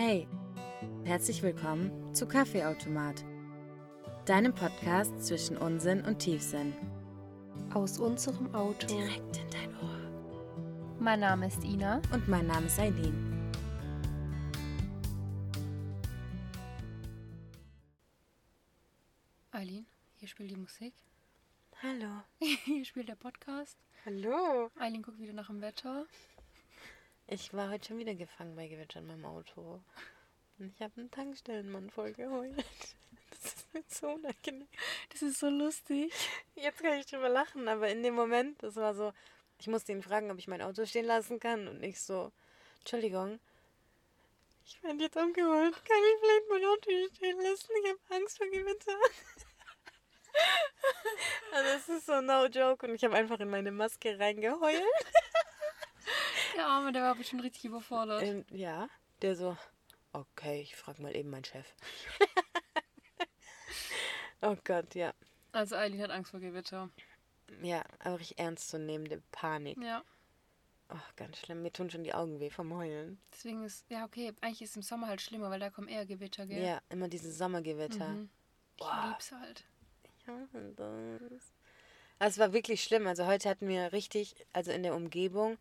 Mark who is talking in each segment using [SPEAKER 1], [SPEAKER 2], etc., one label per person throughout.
[SPEAKER 1] Hey, herzlich willkommen zu Kaffeeautomat, deinem Podcast zwischen Unsinn und Tiefsinn.
[SPEAKER 2] Aus unserem Auto.
[SPEAKER 1] Direkt in dein Ohr.
[SPEAKER 2] Mein Name ist Ina.
[SPEAKER 1] Und mein Name ist Eileen.
[SPEAKER 2] Eileen, hier spielt die Musik.
[SPEAKER 1] Hallo.
[SPEAKER 2] Hier spielt der Podcast.
[SPEAKER 1] Hallo.
[SPEAKER 2] Eileen guckt wieder nach dem Wetter.
[SPEAKER 1] Ich war heute schon wieder gefangen bei Gewitter in meinem Auto. Und ich habe einen Tankstellenmann voll geheult. Das ist mir so unangenehm.
[SPEAKER 2] Das ist so lustig.
[SPEAKER 1] Jetzt kann ich drüber lachen, aber in dem Moment, das war so, ich musste ihn fragen, ob ich mein Auto stehen lassen kann und ich so, Entschuldigung, ich werde jetzt umgeholt. Kann ich vielleicht mein Auto hier stehen lassen? Ich habe Angst vor Gewitter. Also es ist so no joke und ich habe einfach in meine Maske reingeheult.
[SPEAKER 2] Der Arme, der war bestimmt richtig überfordert.
[SPEAKER 1] Ähm, ja, der so, okay, ich frage mal eben meinen Chef. oh Gott, ja.
[SPEAKER 2] Also Eileen hat Angst vor Gewitter.
[SPEAKER 1] Ja, aber richtig ernstzunehmende Panik.
[SPEAKER 2] Ja.
[SPEAKER 1] Oh, ganz schlimm. Mir tun schon die Augen weh vom Heulen.
[SPEAKER 2] Deswegen ist, ja okay, eigentlich ist im Sommer halt schlimmer, weil da kommen eher Gewitter, gell?
[SPEAKER 1] Ja, immer diese Sommergewitter.
[SPEAKER 2] Mhm. Ich
[SPEAKER 1] Boah.
[SPEAKER 2] lieb's halt.
[SPEAKER 1] Ich hasse das. Also es war wirklich schlimm. Also heute hatten wir richtig, also in der Umgebung,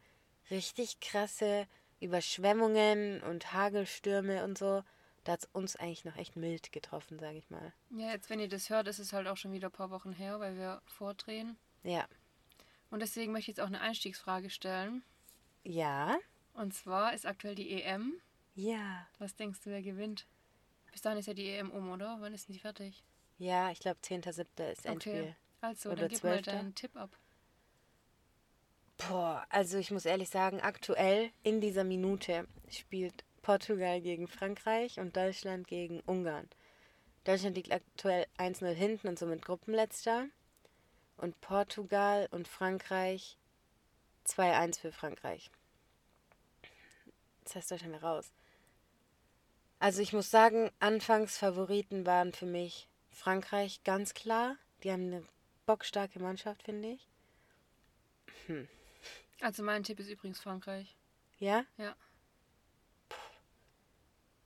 [SPEAKER 1] richtig krasse Überschwemmungen und Hagelstürme und so. Da hat es uns eigentlich noch echt mild getroffen, sage ich mal.
[SPEAKER 2] Ja, jetzt wenn ihr das hört, ist es halt auch schon wieder ein paar Wochen her, weil wir vordrehen.
[SPEAKER 1] Ja.
[SPEAKER 2] Und deswegen möchte ich jetzt auch eine Einstiegsfrage stellen.
[SPEAKER 1] Ja.
[SPEAKER 2] Und zwar ist aktuell die EM.
[SPEAKER 1] Ja.
[SPEAKER 2] Was denkst du, wer gewinnt? Bis dahin ist ja die EM um, oder? Wann ist denn die fertig?
[SPEAKER 1] Ja, ich glaube 10.7. ist Endspiel.
[SPEAKER 2] Also,
[SPEAKER 1] Oder
[SPEAKER 2] dann gib mal
[SPEAKER 1] 12..
[SPEAKER 2] deinen Tipp ab.
[SPEAKER 1] Boah, also ich muss ehrlich sagen, aktuell in dieser Minute spielt Portugal gegen Frankreich und Deutschland gegen Ungarn. Deutschland liegt aktuell 1-0 hinten und somit Gruppenletzter. Und Portugal und Frankreich 2-1 für Frankreich. Das heißt Deutschland wäre raus. Also ich muss sagen, Anfangsfavoriten waren für mich Frankreich ganz klar. Die haben eine bockstarke Mannschaft, finde ich.
[SPEAKER 2] Also, mein Tipp ist übrigens Frankreich.
[SPEAKER 1] Ja?
[SPEAKER 2] Ja.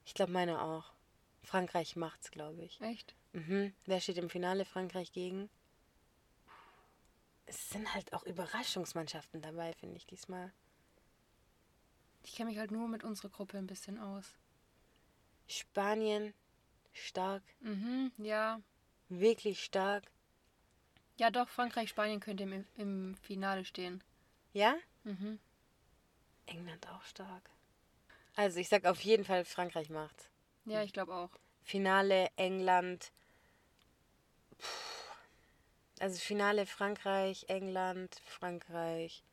[SPEAKER 1] Ich glaube, meine auch. Frankreich macht's, glaube ich.
[SPEAKER 2] Echt?
[SPEAKER 1] Mhm. Wer steht im Finale? Frankreich gegen? Es sind halt auch Überraschungsmannschaften dabei, finde ich diesmal.
[SPEAKER 2] Ich kenne mich halt nur mit unserer Gruppe ein bisschen aus.
[SPEAKER 1] Spanien, stark,
[SPEAKER 2] Mhm, ja.
[SPEAKER 1] wirklich stark.
[SPEAKER 2] Ja, doch, Frankreich, Spanien könnte im, im Finale stehen.
[SPEAKER 1] Ja?
[SPEAKER 2] Mhm.
[SPEAKER 1] England auch stark. Also ich sag auf jeden Fall, Frankreich macht's.
[SPEAKER 2] Ja, ich glaube auch.
[SPEAKER 1] Finale England. Puh. Also Finale Frankreich, England, Frankreich,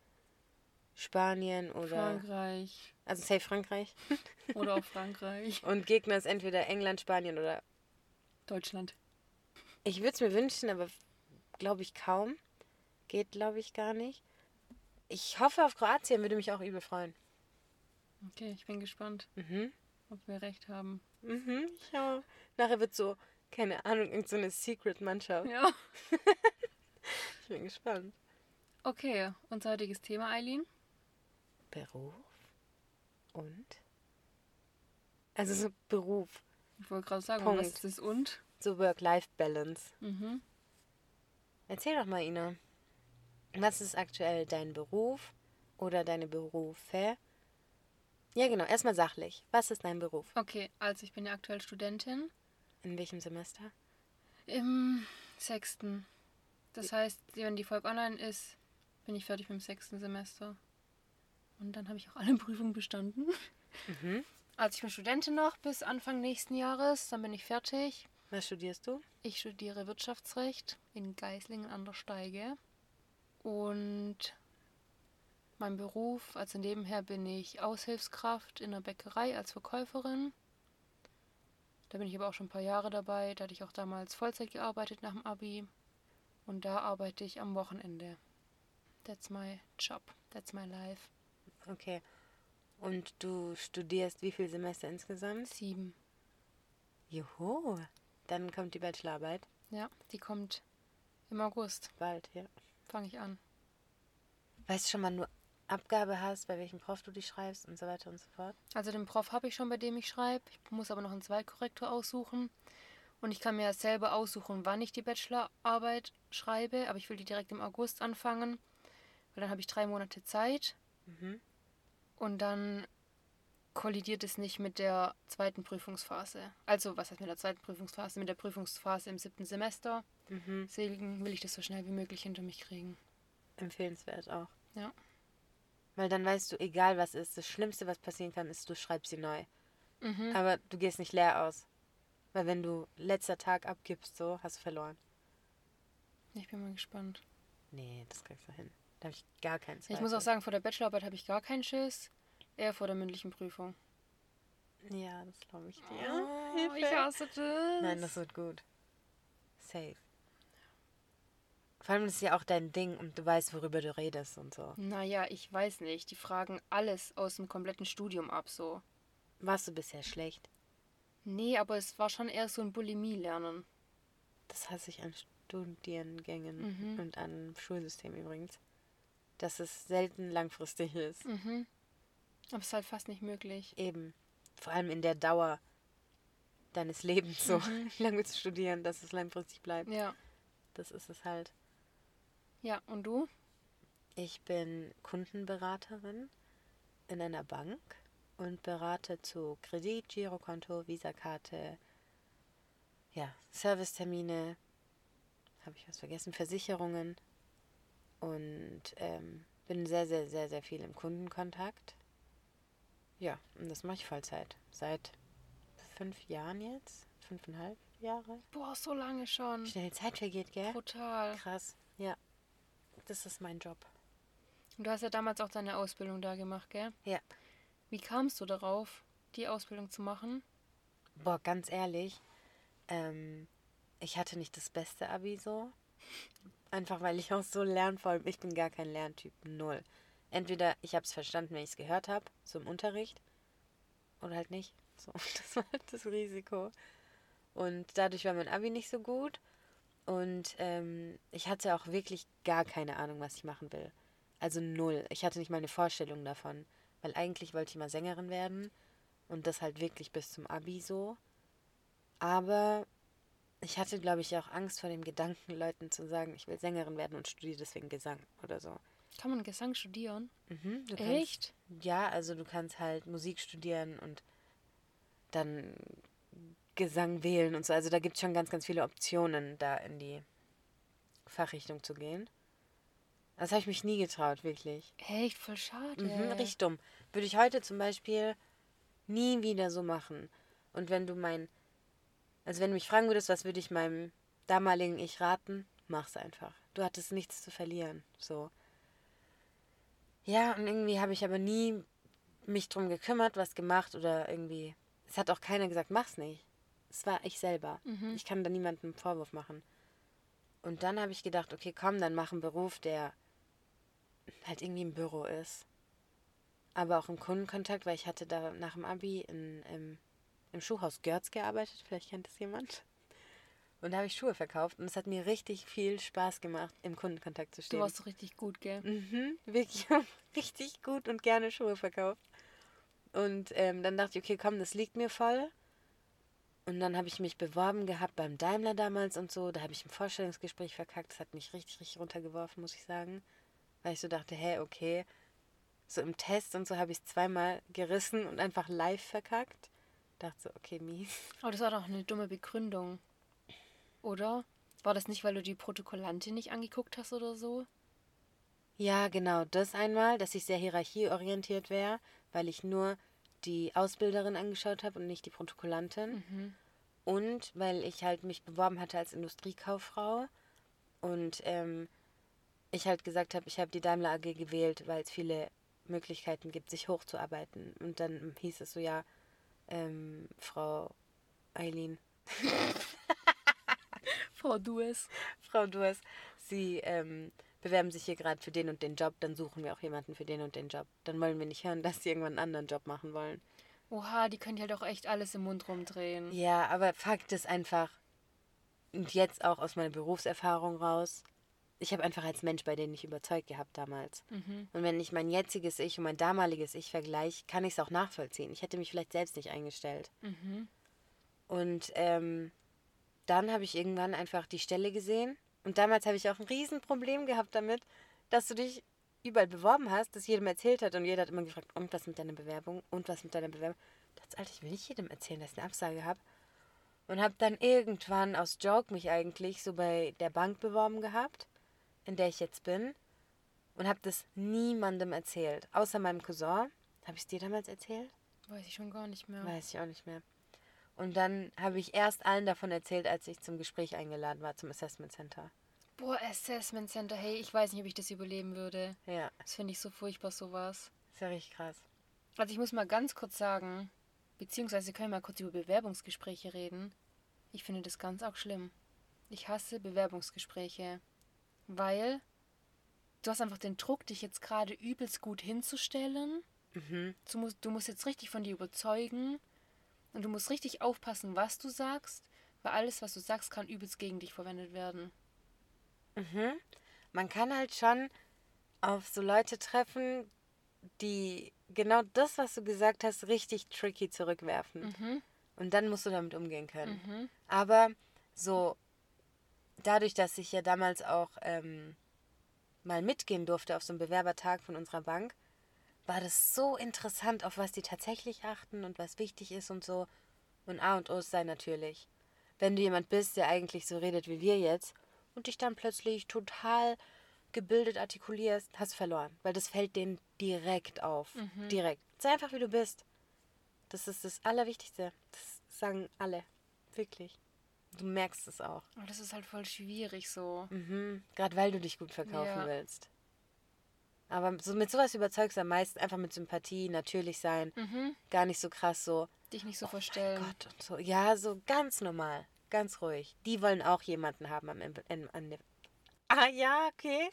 [SPEAKER 1] Spanien oder.
[SPEAKER 2] Frankreich.
[SPEAKER 1] Also safe Frankreich.
[SPEAKER 2] Oder auch Frankreich.
[SPEAKER 1] Und Gegner ist entweder England, Spanien oder.
[SPEAKER 2] Deutschland.
[SPEAKER 1] Ich würde es mir wünschen, aber glaube ich kaum. Geht, glaube ich, gar nicht. Ich hoffe auf Kroatien, würde mich auch übel freuen.
[SPEAKER 2] Okay, ich bin gespannt,
[SPEAKER 1] Mhm.
[SPEAKER 2] ob wir recht haben.
[SPEAKER 1] Mhm. Ich auch. Nachher wird so, keine Ahnung, irgendeine so eine Secret-Mannschaft.
[SPEAKER 2] Ja.
[SPEAKER 1] Ich bin gespannt.
[SPEAKER 2] Okay, unser heutiges Thema, Eileen.
[SPEAKER 1] Beruf und? Also so Beruf,
[SPEAKER 2] Ich wollte gerade sagen,
[SPEAKER 1] Punkt.
[SPEAKER 2] was ist das und?
[SPEAKER 1] so Work-Life-Balance.
[SPEAKER 2] Mhm.
[SPEAKER 1] Erzähl doch mal, Ina. Was ist aktuell dein Beruf oder deine Berufe? Ja, genau. Erstmal sachlich. Was ist dein Beruf?
[SPEAKER 2] Okay, also ich bin ja aktuell Studentin
[SPEAKER 1] In welchem Semester?
[SPEAKER 2] im sechsten. Das heißt, wenn die Folge online ist, bin ich fertig mit dem sechsten Semester. Und dann habe ich auch alle Prüfungen bestanden.
[SPEAKER 1] Mhm.
[SPEAKER 2] Also ich bin Studentin noch bis Anfang nächsten Jahres, dann bin ich fertig.
[SPEAKER 1] Was studierst du?
[SPEAKER 2] Ich studiere Wirtschaftsrecht in Geislingen an der Steige. Und mein Beruf, also nebenher bin ich Aushilfskraft in der Bäckerei als Verkäuferin. Da bin ich aber auch schon ein paar Jahre dabei. Da hatte ich auch damals Vollzeit gearbeitet nach dem Abi. Und da arbeite ich am Wochenende. That's my job. That's my life.
[SPEAKER 1] Okay. Und du studierst wie viele Semester insgesamt?
[SPEAKER 2] Sieben.
[SPEAKER 1] Juhu. Dann kommt die Bachelorarbeit.
[SPEAKER 2] Ja, die kommt im August.
[SPEAKER 1] Bald, ja.
[SPEAKER 2] Fange ich an.
[SPEAKER 1] Weißt du schon, wann du Abgabe hast, bei welchem Prof du die schreibst und so weiter und so fort?
[SPEAKER 2] Also den Prof habe ich schon, bei dem ich schreibe. Ich muss aber noch einen Zweitkorrektor aussuchen. Und ich kann mir selber aussuchen, wann ich die Bachelorarbeit schreibe. Aber ich will die direkt im August anfangen, weil dann habe ich drei Monate Zeit.
[SPEAKER 1] Mhm.
[SPEAKER 2] Und dann kollidiert es nicht mit der zweiten Prüfungsphase. Also, was heißt mit der zweiten Prüfungsphase? Mit der Prüfungsphase im siebten Semester.
[SPEAKER 1] Mhm.
[SPEAKER 2] Deswegen will ich das so schnell wie möglich hinter mich kriegen.
[SPEAKER 1] Empfehlenswert auch.
[SPEAKER 2] Ja.
[SPEAKER 1] Weil dann weißt du, egal was ist, das Schlimmste, was passieren kann, ist, du schreibst sie neu.
[SPEAKER 2] Mhm.
[SPEAKER 1] Aber du gehst nicht leer aus. Weil wenn du letzter Tag abgibst, so, hast du verloren.
[SPEAKER 2] Ich bin mal gespannt.
[SPEAKER 1] Nee, das kriegst du hin. Da habe ich gar keinen Zweifel.
[SPEAKER 2] Ich muss auch sagen, vor der Bachelorarbeit habe ich gar keinen Schiss. Eher vor der mündlichen Prüfung.
[SPEAKER 1] Ja, das glaube ich dir.
[SPEAKER 2] Oh, ich hasse das.
[SPEAKER 1] Nein, das wird gut. Safe. Vor allem ist es ja auch dein Ding und du weißt, worüber du redest und so.
[SPEAKER 2] Naja, ich weiß nicht. Die fragen alles aus dem kompletten Studium ab, so.
[SPEAKER 1] Warst du bisher schlecht?
[SPEAKER 2] Nee, aber es war schon eher so ein Bulimie-Lernen.
[SPEAKER 1] Das hasse ich an Studiengängen
[SPEAKER 2] Mhm.
[SPEAKER 1] und an Schulsystem übrigens. Dass es selten langfristig ist.
[SPEAKER 2] Mhm. Aber es ist halt fast nicht möglich.
[SPEAKER 1] Eben. Vor allem in der Dauer deines Lebens so.
[SPEAKER 2] Mhm.
[SPEAKER 1] Wie lange willst du studieren, dass es langfristig bleibt?
[SPEAKER 2] Ja.
[SPEAKER 1] Das ist es halt.
[SPEAKER 2] Ja, und du?
[SPEAKER 1] Ich bin Kundenberaterin in einer Bank und berate zu Kredit, Girokonto, Visakarte, ja, Servicetermine, habe ich was vergessen, Versicherungen und ähm, bin sehr, sehr, sehr, sehr viel im Kundenkontakt. Ja, und das mache ich Vollzeit. Seit fünf Jahren jetzt, fünfeinhalb Jahre.
[SPEAKER 2] Boah, so lange schon.
[SPEAKER 1] Wie schnell die Zeit vergeht, gell?
[SPEAKER 2] Total.
[SPEAKER 1] Krass, ja. Das ist mein Job.
[SPEAKER 2] Und du hast ja damals auch deine Ausbildung da gemacht, gell?
[SPEAKER 1] Ja.
[SPEAKER 2] Wie kamst du darauf, die Ausbildung zu machen?
[SPEAKER 1] Boah, ganz ehrlich, ähm, ich hatte nicht das beste Abi so. Einfach weil ich auch so lernvoll bin. Ich bin gar kein Lerntyp. Null. Entweder ich habe es verstanden, wenn ich es gehört habe, so im Unterricht, oder halt nicht. So, das war halt das Risiko. Und dadurch war mein Abi nicht so gut. Und ähm, ich hatte auch wirklich gar keine Ahnung, was ich machen will. Also null. Ich hatte nicht mal eine Vorstellung davon. Weil eigentlich wollte ich mal Sängerin werden. Und das halt wirklich bis zum Abi so. Aber ich hatte, glaube ich, auch Angst vor dem Gedanken, Leuten zu sagen, ich will Sängerin werden und studiere deswegen Gesang oder so.
[SPEAKER 2] Kann man Gesang studieren?
[SPEAKER 1] Mhm, du
[SPEAKER 2] Echt?
[SPEAKER 1] Kannst, ja, also du kannst halt Musik studieren und dann Gesang wählen und so. Also da gibt es schon ganz, ganz viele Optionen, da in die Fachrichtung zu gehen. Das habe ich mich nie getraut, wirklich.
[SPEAKER 2] Echt, voll schade.
[SPEAKER 1] Mhm, richtig dumm. Würde ich heute zum Beispiel nie wieder so machen. Und wenn du mein, also wenn du mich fragen würdest, was würde ich meinem damaligen Ich raten, mach's einfach. Du hattest nichts zu verlieren. So. Ja, und irgendwie habe ich aber nie mich drum gekümmert, was gemacht oder irgendwie. Es hat auch keiner gesagt, mach's nicht. Es war ich selber.
[SPEAKER 2] Mhm.
[SPEAKER 1] Ich kann da niemandem einen Vorwurf machen. Und dann habe ich gedacht, okay, komm, dann mach einen Beruf, der halt irgendwie im Büro ist. Aber auch im Kundenkontakt, weil ich hatte da nach dem Abi in, im, im Schuhhaus Görz gearbeitet. Vielleicht kennt das jemand. Und da habe ich Schuhe verkauft und es hat mir richtig viel Spaß gemacht, im Kundenkontakt zu
[SPEAKER 2] Du
[SPEAKER 1] stehen.
[SPEAKER 2] warst so richtig gut, gell?
[SPEAKER 1] Mhm, wirklich richtig gut und gerne Schuhe verkauft. Und ähm, dann dachte ich, okay, komm, das liegt mir voll. Und dann habe ich mich beworben gehabt beim Daimler damals und so. Da habe ich ein Vorstellungsgespräch verkackt. Das hat mich richtig, richtig runtergeworfen, muss ich sagen. Weil ich so dachte, hä, okay. So im Test und so habe ich es zweimal gerissen und einfach live verkackt. Dachte so, okay, mies.
[SPEAKER 2] Aber das war doch eine dumme Begründung. Oder? War das nicht, weil du die Protokollantin nicht angeguckt hast oder so?
[SPEAKER 1] Ja, genau, das einmal, dass ich sehr hierarchieorientiert wäre, weil ich nur die Ausbilderin angeschaut habe und nicht die Protokollantin.
[SPEAKER 2] Mhm.
[SPEAKER 1] Und weil ich halt mich beworben hatte als Industriekauffrau und ähm, ich halt gesagt habe, ich habe die Daimler AG gewählt, weil es viele Möglichkeiten gibt, sich hochzuarbeiten. Und dann hieß es so, ja, ähm, Frau Eileen,
[SPEAKER 2] Frau Dues.
[SPEAKER 1] Frau Durs, Sie ähm, bewerben sich hier gerade für den und den Job, dann suchen wir auch jemanden für den und den Job. Dann wollen wir nicht hören, dass Sie irgendwann einen anderen Job machen wollen.
[SPEAKER 2] Oha, die können ja doch echt alles im Mund rumdrehen.
[SPEAKER 1] Ja, aber Fakt ist einfach, und jetzt auch aus meiner Berufserfahrung raus, ich habe einfach als Mensch bei denen nicht überzeugt gehabt damals.
[SPEAKER 2] Mhm.
[SPEAKER 1] Und wenn ich mein jetziges Ich und mein damaliges Ich vergleiche, kann ich es auch nachvollziehen. Ich hätte mich vielleicht selbst nicht eingestellt.
[SPEAKER 2] Mhm.
[SPEAKER 1] Und ähm, dann habe ich irgendwann einfach die Stelle gesehen. Und damals habe ich auch ein Riesenproblem gehabt damit, dass du dich überall beworben hast, das jedem erzählt hat. Und jeder hat immer gefragt, und was mit deiner Bewerbung? Und was mit deiner Bewerbung? Dachte, Alter, ich will nicht jedem erzählen, dass ich eine Absage habe. Und habe dann irgendwann aus Joke mich eigentlich so bei der Bank beworben gehabt, in der ich jetzt bin. Und habe das niemandem erzählt, außer meinem Cousin. Habe ich es dir damals erzählt?
[SPEAKER 2] Weiß ich schon gar nicht mehr.
[SPEAKER 1] Weiß ich auch nicht mehr. Und dann habe ich erst allen davon erzählt, als ich zum Gespräch eingeladen war, zum Assessment Center.
[SPEAKER 2] Boah, Assessment Center, hey, ich weiß nicht, ob ich das überleben würde.
[SPEAKER 1] Ja,
[SPEAKER 2] Das finde ich so furchtbar, sowas.
[SPEAKER 1] ist ja richtig krass.
[SPEAKER 2] Also ich muss mal ganz kurz sagen, beziehungsweise können wir mal kurz über Bewerbungsgespräche reden. Ich finde das ganz auch schlimm. Ich hasse Bewerbungsgespräche, weil du hast einfach den Druck, dich jetzt gerade übelst gut hinzustellen.
[SPEAKER 1] Mhm.
[SPEAKER 2] Du musst, du musst jetzt richtig von dir überzeugen und du musst richtig aufpassen, was du sagst, weil alles, was du sagst, kann übelst gegen dich verwendet werden.
[SPEAKER 1] Mhm. Man kann halt schon auf so Leute treffen, die genau das, was du gesagt hast, richtig tricky zurückwerfen.
[SPEAKER 2] Mhm.
[SPEAKER 1] Und dann musst du damit umgehen können.
[SPEAKER 2] Mhm.
[SPEAKER 1] Aber so, dadurch, dass ich ja damals auch ähm, mal mitgehen durfte auf so einem Bewerbertag von unserer Bank, war das so interessant, auf was die tatsächlich achten und was wichtig ist und so. Und A und O sei natürlich. Wenn du jemand bist, der eigentlich so redet wie wir jetzt und dich dann plötzlich total gebildet artikulierst, hast verloren. Weil das fällt denen direkt auf. Direkt. Sei einfach wie du bist. Das ist das Allerwichtigste. Das sagen alle. Wirklich. Du merkst es auch.
[SPEAKER 2] Aber das ist halt voll schwierig so.
[SPEAKER 1] Mhm. Gerade weil du dich gut verkaufen
[SPEAKER 2] Ja.
[SPEAKER 1] willst. Aber so mit sowas überzeugst du am meisten einfach mit Sympathie, natürlich sein.
[SPEAKER 2] Mhm.
[SPEAKER 1] Gar nicht so krass so,
[SPEAKER 2] Dich nicht so
[SPEAKER 1] oh
[SPEAKER 2] verstellen.
[SPEAKER 1] mein Gott und so. Ja, so ganz normal. Ganz ruhig. Die wollen auch jemanden haben am Ende. am Ende. Ah ja, okay.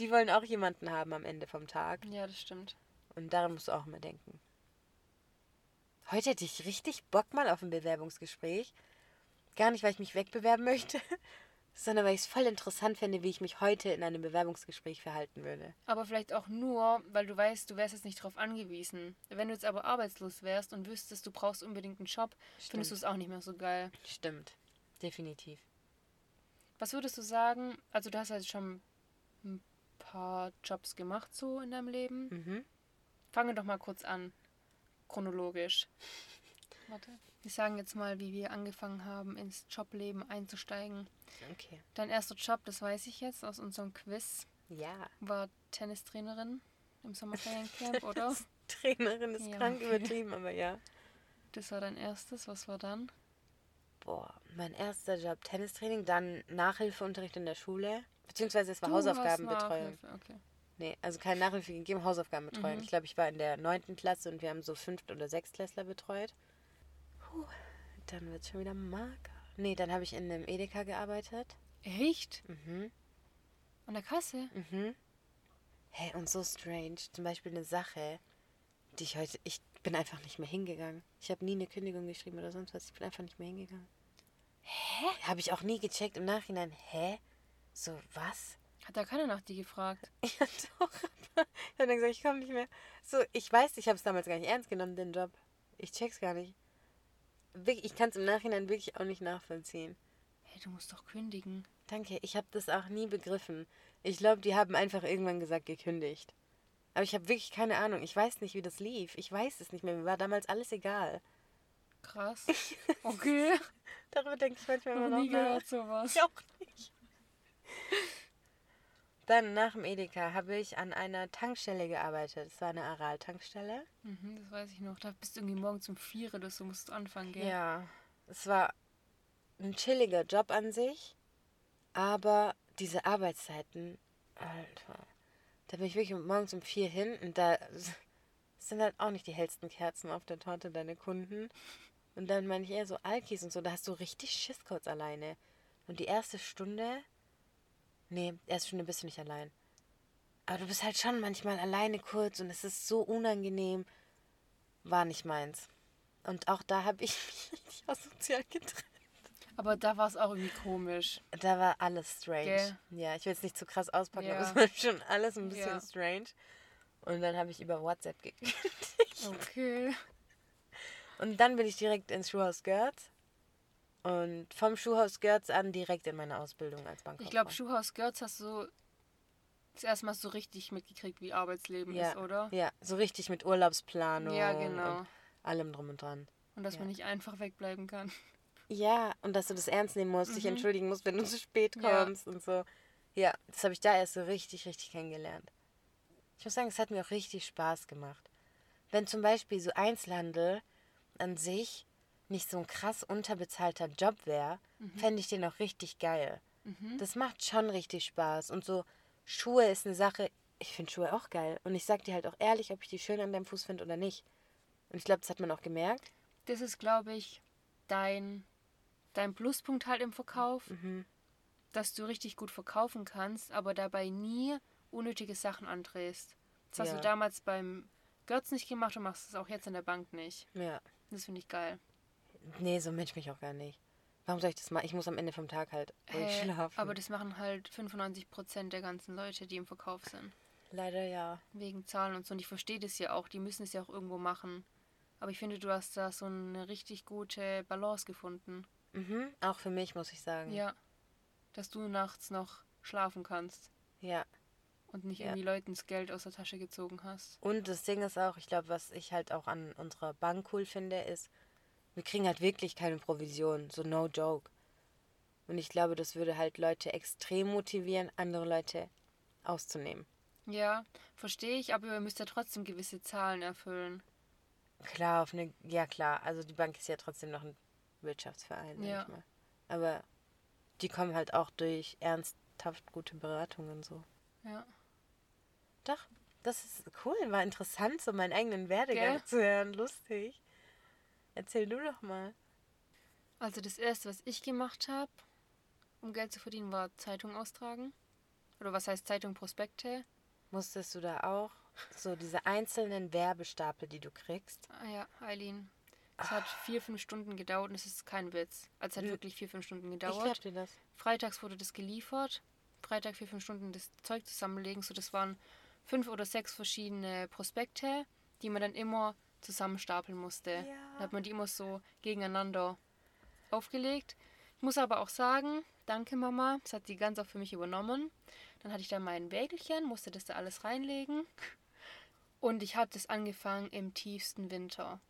[SPEAKER 1] Die wollen auch jemanden haben am Ende vom Tag.
[SPEAKER 2] Ja, das stimmt.
[SPEAKER 1] Und daran musst du auch immer denken. Heute hätte ich richtig Bock mal auf ein Bewerbungsgespräch. Gar nicht, weil ich mich wegbewerben möchte, sondern weil ich es voll interessant fände, wie ich mich heute in einem Bewerbungsgespräch verhalten würde.
[SPEAKER 2] Aber vielleicht auch nur, weil du weißt, du wärst jetzt nicht darauf angewiesen. Wenn du jetzt aber arbeitslos wärst und wüsstest, du brauchst unbedingt einen Job, findest du es auch nicht mehr so geil.
[SPEAKER 1] Stimmt. Definitiv.
[SPEAKER 2] Was würdest du sagen? Also, du hast jetzt schon ein paar Jobs gemacht so in deinem Leben.
[SPEAKER 1] Mhm.
[SPEAKER 2] Fangen wir doch mal kurz an. Chronologisch. Warte. Wir sagen jetzt mal, wie wir angefangen haben, ins Jobleben einzusteigen.
[SPEAKER 1] Okay.
[SPEAKER 2] Dein erster Job, das weiß ich jetzt aus unserem Quiz,
[SPEAKER 1] Ja.
[SPEAKER 2] war Tennistrainerin im Sommerferiencamp, oder?
[SPEAKER 1] Trainerin ist
[SPEAKER 2] Ja,
[SPEAKER 1] krank
[SPEAKER 2] okay.
[SPEAKER 1] übertrieben, aber ja.
[SPEAKER 2] Das war dein erstes. Was war dann?
[SPEAKER 1] Boah, mein erster Job Tennistraining, dann Nachhilfeunterricht in der Schule. Beziehungsweise es war
[SPEAKER 2] Du
[SPEAKER 1] Hausaufgabenbetreuung.
[SPEAKER 2] Okay.
[SPEAKER 1] Nee, also keine Nachhilfe gegeben, Hausaufgabenbetreuung.
[SPEAKER 2] Mhm.
[SPEAKER 1] Ich glaube, ich war in der neunten Klasse und wir haben so Fünft- oder Sechstklässler betreut. Puh, dann wird es schon wieder mager. Nee, dann habe ich in einem Edeka gearbeitet.
[SPEAKER 2] Echt?
[SPEAKER 1] Mhm,
[SPEAKER 2] An der Kasse?
[SPEAKER 1] mhm. Hey, und so strange. Zum Beispiel eine Sache, die ich heute... Ich bin einfach nicht mehr hingegangen. Ich habe nie eine Kündigung geschrieben oder sonst was. Ich bin einfach nicht mehr hingegangen. Hä? Habe ich auch nie gecheckt im Nachhinein. Hä? So, was?
[SPEAKER 2] Hat da keiner nach dir gefragt?
[SPEAKER 1] Ja, doch. Ich habe dann gesagt, ich komme nicht mehr. So, ich weiß, ich habe es damals gar nicht ernst genommen, den Job. Ich check's gar nicht. Wirklich, ich kann es im Nachhinein wirklich auch nicht nachvollziehen.
[SPEAKER 2] Hey, du musst doch kündigen.
[SPEAKER 1] Danke, ich habe das auch nie begriffen. Ich glaube, die haben einfach irgendwann gesagt, gekündigt. Aber ich habe wirklich keine Ahnung. Ich weiß nicht, wie das lief. Ich weiß es nicht mehr. Mir war damals alles egal.
[SPEAKER 2] Krass. Okay.
[SPEAKER 1] Darüber denke ich manchmal immer
[SPEAKER 2] Noch
[SPEAKER 1] noch
[SPEAKER 2] nie
[SPEAKER 1] nach.
[SPEAKER 2] gehört sowas.
[SPEAKER 1] Ich auch nicht. Dann nach dem Edeka habe ich an einer Tankstelle gearbeitet. Es war eine Aral-Tankstelle.
[SPEAKER 2] Mhm, das weiß ich noch. Da bist du irgendwie morgen zum Vier oder so musst du anfangen, gell?
[SPEAKER 1] Ja, es war ein chilliger Job an sich, aber diese Arbeitszeiten, Alter, da bin ich wirklich morgens um vier hin und da sind halt auch nicht die hellsten Kerzen auf der Torte deine Kunden. Und dann meine ich eher so Alkis und so, da hast du richtig Schiss kurz alleine. Und die erste Stunde, nee, erste Stunde bist du nicht allein. Aber du bist halt schon manchmal alleine kurz und es ist so unangenehm. War nicht meins. Und auch da habe ich mich richtig asozial getrennt.
[SPEAKER 2] Aber da war es auch irgendwie komisch.
[SPEAKER 1] Da war alles strange.
[SPEAKER 2] Gell?
[SPEAKER 1] Ja, ich will es nicht zu krass auspacken,
[SPEAKER 2] Ja.
[SPEAKER 1] aber es war schon alles ein bisschen
[SPEAKER 2] Ja.
[SPEAKER 1] strange. Und dann habe ich über WhatsApp gekriegt.
[SPEAKER 2] Okay.
[SPEAKER 1] Und dann bin ich direkt ins Schuhhaus Görz. Und vom Schuhhaus Görz an direkt in meine Ausbildung als Bankkauffrau.
[SPEAKER 2] Ich glaube, Schuhhaus Görz hast du das erste Mal so richtig mitgekriegt, wie Arbeitsleben
[SPEAKER 1] ja,
[SPEAKER 2] ist, oder?
[SPEAKER 1] Ja, so richtig mit Urlaubsplanung.
[SPEAKER 2] Ja, genau.
[SPEAKER 1] Und allem drum und dran.
[SPEAKER 2] Und dass
[SPEAKER 1] Ja.
[SPEAKER 2] man nicht einfach wegbleiben kann.
[SPEAKER 1] Ja, und dass du das ernst nehmen musst, dich
[SPEAKER 2] Mhm.
[SPEAKER 1] entschuldigen musst, wenn du zu spät kommst und so. Ja, das habe ich da erst so richtig, richtig kennengelernt. Ich muss sagen, es hat mir auch richtig Spaß gemacht. Wenn zum Beispiel so Einzelhandel an sich nicht so ein krass unterbezahlter Job wäre, fände ich den auch richtig geil.
[SPEAKER 2] Mhm.
[SPEAKER 1] Das macht schon richtig Spaß. Und so Schuhe ist eine Sache, ich finde Schuhe auch geil. Und ich sag dir halt auch ehrlich, ob ich die schön an deinem Fuß finde oder nicht. Und ich glaube, das hat man auch gemerkt.
[SPEAKER 2] Das ist, glaube ich, dein, dein Pluspunkt halt im Verkauf,
[SPEAKER 1] Mhm.
[SPEAKER 2] dass du richtig gut verkaufen kannst, aber dabei nie unnötige Sachen andrehst. Das hast
[SPEAKER 1] Ja.
[SPEAKER 2] du damals beim Götz nicht gemacht und machst es auch jetzt in der Bank nicht.
[SPEAKER 1] Ja.
[SPEAKER 2] Das finde ich geil.
[SPEAKER 1] Nee, so Mensch mich auch gar nicht. Warum soll ich das machen? Ich muss am Ende vom Tag halt ruhig
[SPEAKER 2] Hä,
[SPEAKER 1] schlafen.
[SPEAKER 2] aber das machen halt 95% der ganzen Leute, die im Verkauf sind.
[SPEAKER 1] Leider ja.
[SPEAKER 2] Wegen Zahlen und so. Und ich verstehe das ja auch. Die müssen es ja auch irgendwo machen. Aber ich finde, du hast da so eine richtig gute Balance gefunden.
[SPEAKER 1] Mhm. Auch für mich, muss ich sagen.
[SPEAKER 2] Ja. Dass du nachts noch schlafen kannst
[SPEAKER 1] Ja.
[SPEAKER 2] und nicht
[SPEAKER 1] Ja.
[SPEAKER 2] irgendwie Leuten das Geld aus der Tasche gezogen hast.
[SPEAKER 1] Und das Ding ist auch, ich glaube, was ich halt auch an unserer Bank cool finde, ist, wir kriegen halt wirklich keine Provision. So no joke. Und ich glaube, das würde halt Leute extrem motivieren, andere Leute auszunehmen.
[SPEAKER 2] Ja, verstehe ich, aber ihr müsst ja trotzdem gewisse Zahlen erfüllen.
[SPEAKER 1] Klar, auf eine. Ja, klar. Also die Bank ist ja trotzdem noch ein Wirtschaftsverein,
[SPEAKER 2] Ja.
[SPEAKER 1] ich mal. Aber die kommen halt auch durch ernsthaft gute Beratungen so.
[SPEAKER 2] Ja.
[SPEAKER 1] Doch, das ist cool. War interessant, so meinen eigenen Werdegang
[SPEAKER 2] Gell?
[SPEAKER 1] zu hören. Lustig. Erzähl du doch mal.
[SPEAKER 2] Also das erste, was ich gemacht habe, um Geld zu verdienen, war Zeitung austragen. Oder was heißt Zeitung Prospekte?
[SPEAKER 1] Musstest du da auch so diese einzelnen Werbestapel, die du kriegst?
[SPEAKER 2] Ah ja, Eileen. Es hat vier, fünf Stunden gedauert und es ist kein Witz. Also es hat
[SPEAKER 1] Hm.
[SPEAKER 2] wirklich vier, fünf Stunden
[SPEAKER 1] Ich
[SPEAKER 2] gedauert.
[SPEAKER 1] dir das.
[SPEAKER 2] Freitags wurde das geliefert. Freitag vier, fünf Stunden das Zeug zusammenlegen. So, das waren fünf oder sechs verschiedene Prospekte, die man dann immer zusammenstapeln musste.
[SPEAKER 1] Ja.
[SPEAKER 2] Dann hat man die immer so gegeneinander aufgelegt. Ich muss aber auch sagen, danke Mama, das hat sie ganz auch für mich übernommen. Dann hatte ich da mein Wägelchen, musste das da alles reinlegen. Und ich hatte es angefangen im tiefsten Winter.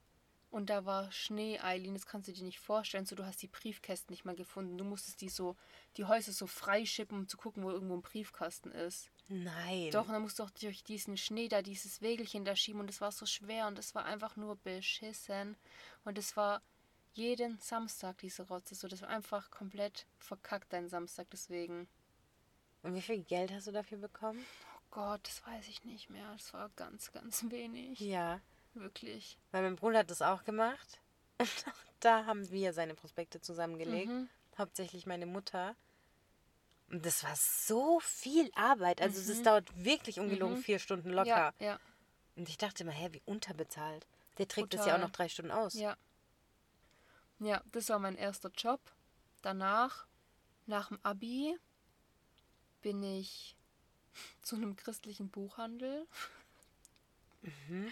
[SPEAKER 2] Und da war Schnee, Eileen, das kannst du dir nicht vorstellen. So, du hast die Briefkästen nicht mal gefunden. Du musstest die so, die Häuser so freischippen, um zu gucken, wo irgendwo ein Briefkasten ist.
[SPEAKER 1] Nein.
[SPEAKER 2] Doch, und dann musst du auch durch diesen Schnee da dieses Wägelchen da schieben und es war so schwer und es war einfach nur beschissen. Und es war jeden Samstag diese Rotze. So, das war einfach komplett verkackt, dein Samstag deswegen.
[SPEAKER 1] Und wie viel Geld hast du dafür bekommen?
[SPEAKER 2] Oh Gott, das weiß ich nicht mehr. Das war ganz, ganz wenig.
[SPEAKER 1] Ja.
[SPEAKER 2] Wirklich.
[SPEAKER 1] Weil mein Bruder hat das auch gemacht. Da haben wir seine Prospekte zusammengelegt.
[SPEAKER 2] Mhm.
[SPEAKER 1] Hauptsächlich meine Mutter. Und das war so viel Arbeit. Also das
[SPEAKER 2] Mhm.
[SPEAKER 1] dauert wirklich ungelogen
[SPEAKER 2] Mhm.
[SPEAKER 1] vier Stunden locker.
[SPEAKER 2] Ja, ja,
[SPEAKER 1] Und ich dachte immer, hä, wie unterbezahlt. Der trägt das ja auch noch drei Stunden aus.
[SPEAKER 2] ja. Ja, das war mein erster Job. Danach, nach dem Abi, bin ich zu einem christlichen Buchhandel
[SPEAKER 1] Mhm.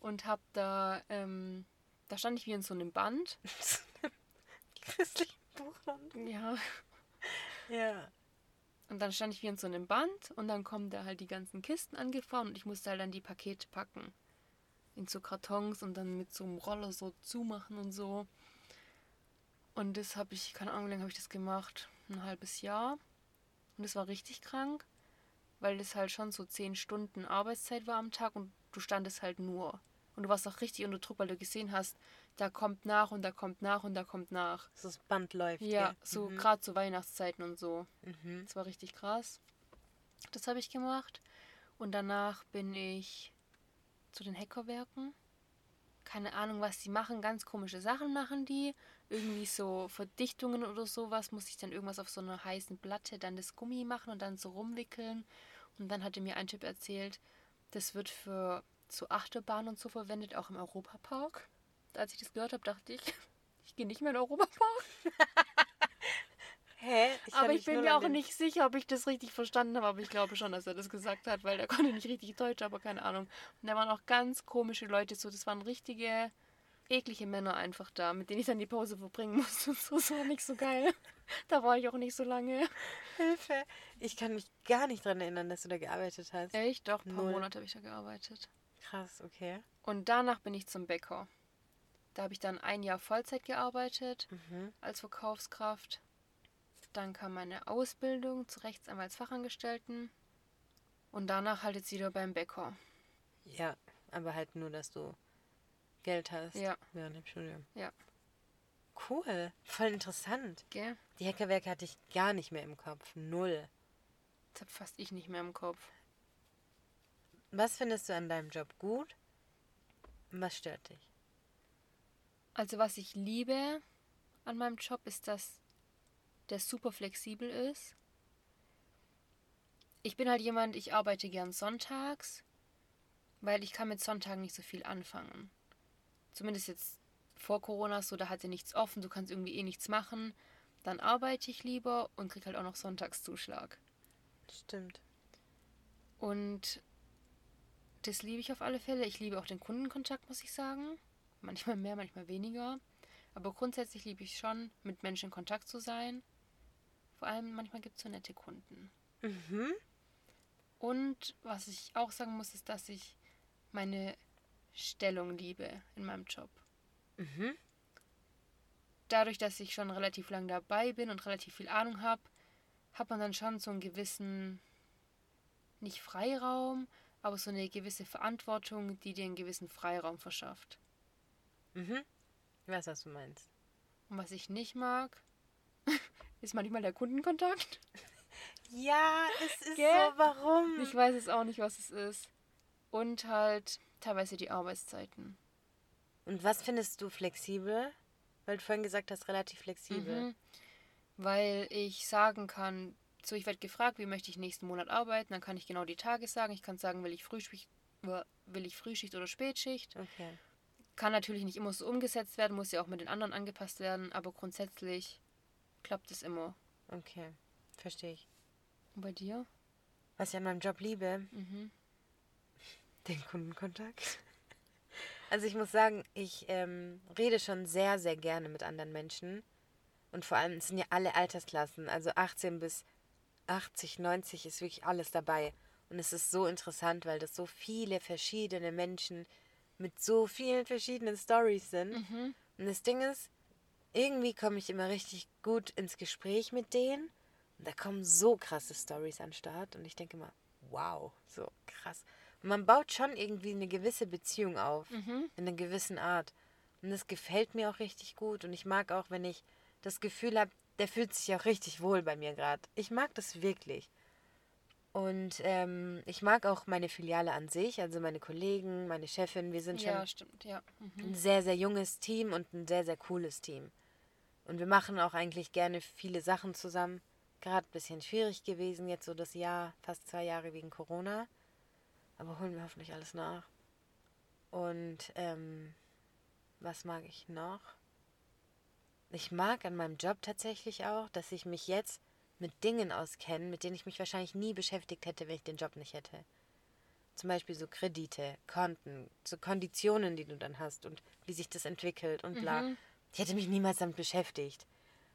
[SPEAKER 2] und hab da, ähm, da stand ich wie in so einem Band.
[SPEAKER 1] Christlichen Buchhandel.
[SPEAKER 2] Ja.
[SPEAKER 1] Ja.
[SPEAKER 2] Und dann stand ich wie in so einem Band und dann kommen da halt die ganzen Kisten angefahren und ich musste halt dann die Pakete packen. In so Kartons und dann mit so einem Roller so zumachen und so. Und das habe ich, keine Ahnung, wie lange habe ich das gemacht? Ein halbes Jahr. Und das war richtig krank, weil das halt schon so zehn Stunden Arbeitszeit war am Tag und du standest halt nur. Und du warst auch richtig unter Druck, weil du gesehen hast, da kommt nach und da kommt nach und da kommt nach.
[SPEAKER 1] Das Band läuft.
[SPEAKER 2] Ja,
[SPEAKER 1] gell?
[SPEAKER 2] so
[SPEAKER 1] Mhm.
[SPEAKER 2] gerade zu Weihnachtszeiten und so.
[SPEAKER 1] Mhm.
[SPEAKER 2] Das war richtig krass. Das habe ich gemacht. Und danach bin ich zu den Hackerwerken. Keine Ahnung, was die machen. Ganz komische Sachen machen die. Irgendwie so Verdichtungen oder sowas. Muss ich dann irgendwas auf so einer heißen Platte dann das Gummi machen und dann so rumwickeln. Und dann hatte mir ein Typ erzählt, das wird für so Achterbahnen und so verwendet, auch im Europapark. Als ich das gehört habe, dachte ich, ich gehe nicht mehr in Europapark.
[SPEAKER 1] Hä? Ich
[SPEAKER 2] aber ich bin mir auch nicht sicher, ob ich das richtig verstanden habe. Aber ich glaube schon, dass er das gesagt hat, weil der konnte nicht richtig Deutsch, aber keine Ahnung. Und da waren auch ganz komische Leute so. Das waren richtige, eklige Männer einfach da, mit denen ich dann die Pause verbringen musste. Und so, das war nicht so geil. Da war ich auch nicht so lange.
[SPEAKER 1] Hilfe. Ich kann mich gar nicht daran erinnern, dass du da gearbeitet hast.
[SPEAKER 2] Echt? Doch, ein paar Null. Monate habe ich da gearbeitet.
[SPEAKER 1] Krass, okay.
[SPEAKER 2] Und danach bin ich zum Bäcker. Da habe ich dann ein Jahr Vollzeit gearbeitet mhm. als Verkaufskraft. Dann kam meine Ausbildung zur Rechtsanwaltsfachangestellten. Und danach halt jetzt wieder beim Bäcker.
[SPEAKER 1] Ja, aber halt nur, dass du Geld hast.
[SPEAKER 2] Ja.
[SPEAKER 1] Während dem Studium.
[SPEAKER 2] Ja.
[SPEAKER 1] Cool. Voll interessant.
[SPEAKER 2] Gell?
[SPEAKER 1] Die Hackerwerke hatte ich gar nicht mehr im Kopf. Null.
[SPEAKER 2] Das hab fast ich nicht mehr im Kopf.
[SPEAKER 1] Was findest du an deinem Job gut? Was stört dich?
[SPEAKER 2] Also was ich liebe an meinem Job ist, dass der super flexibel ist. Ich bin halt jemand, ich arbeite gern sonntags, weil ich kann mit Sonntagen nicht so viel anfangen. Zumindest jetzt vor Corona so, da hatte nichts offen, du kannst irgendwie eh nichts machen. Dann arbeite ich lieber und krieg halt auch noch Sonntagszuschlag.
[SPEAKER 1] Stimmt.
[SPEAKER 2] Und das liebe ich auf alle Fälle. Ich liebe auch den Kundenkontakt, muss ich sagen. Manchmal mehr, manchmal weniger. Aber grundsätzlich liebe ich schon, mit Menschen in Kontakt zu sein. Vor allem manchmal gibt es so nette Kunden.
[SPEAKER 1] Mhm.
[SPEAKER 2] Und was ich auch sagen muss, ist, dass ich meine Stellung liebe in meinem Job.
[SPEAKER 1] Mhm.
[SPEAKER 2] Dadurch, dass ich schon relativ lang dabei bin und relativ viel Ahnung habe, hat man dann schon so einen gewissen, nicht Freiraum, aber so eine gewisse Verantwortung, die dir einen gewissen Freiraum verschafft.
[SPEAKER 1] Mhm. Ich weiß, was du meinst.
[SPEAKER 2] Und was ich nicht mag, ist manchmal der Kundenkontakt.
[SPEAKER 1] Ja, es ist Gell? so. Warum?
[SPEAKER 2] Ich weiß es auch nicht, was es ist. Und halt teilweise die Arbeitszeiten.
[SPEAKER 1] Und was findest du flexibel? Weil du vorhin gesagt hast, relativ flexibel. Mhm.
[SPEAKER 2] Weil ich sagen kann, so ich werde gefragt, wie möchte ich nächsten Monat arbeiten, dann kann ich genau die Tage sagen. Ich kann sagen, will ich Frühschicht, will ich Frühschicht oder Spätschicht.
[SPEAKER 1] Okay.
[SPEAKER 2] Kann natürlich nicht immer so umgesetzt werden, muss ja auch mit den anderen angepasst werden, aber grundsätzlich klappt es immer.
[SPEAKER 1] Okay, verstehe ich.
[SPEAKER 2] Und bei dir?
[SPEAKER 1] Was ich an meinem Job liebe?
[SPEAKER 2] Mhm.
[SPEAKER 1] Den Kundenkontakt. Also ich muss sagen, ich ähm, rede schon sehr, sehr gerne mit anderen Menschen. Und vor allem, es sind ja alle Altersklassen. Also 18 bis 80, 90 ist wirklich alles dabei. Und es ist so interessant, weil das so viele verschiedene Menschen mit so vielen verschiedenen Stories sind.
[SPEAKER 2] Mhm.
[SPEAKER 1] Und das Ding ist, irgendwie komme ich immer richtig gut ins Gespräch mit denen. Und da kommen so krasse Stories an den Start. Und ich denke immer, wow, so krass. Und man baut schon irgendwie eine gewisse Beziehung auf.
[SPEAKER 2] Mhm.
[SPEAKER 1] In einer gewissen Art. Und das gefällt mir auch richtig gut. Und ich mag auch, wenn ich das Gefühl habe, der fühlt sich auch richtig wohl bei mir gerade. Ich mag das wirklich. Und ähm, ich mag auch meine Filiale an sich, also meine Kollegen, meine Chefin. Wir sind schon
[SPEAKER 2] ja, stimmt, ja.
[SPEAKER 1] mhm. ein sehr, sehr junges Team und ein sehr, sehr cooles Team. Und wir machen auch eigentlich gerne viele Sachen zusammen. Gerade ein bisschen schwierig gewesen, jetzt so das Jahr, fast zwei Jahre wegen Corona. Aber holen wir hoffentlich alles nach. Und ähm, was mag ich noch? Ich mag an meinem Job tatsächlich auch, dass ich mich jetzt mit Dingen auskenne, mit denen ich mich wahrscheinlich nie beschäftigt hätte, wenn ich den Job nicht hätte. Zum Beispiel so Kredite, Konten, so Konditionen, die du dann hast und wie sich das entwickelt und bla. Mhm. Ich hätte mich niemals damit beschäftigt.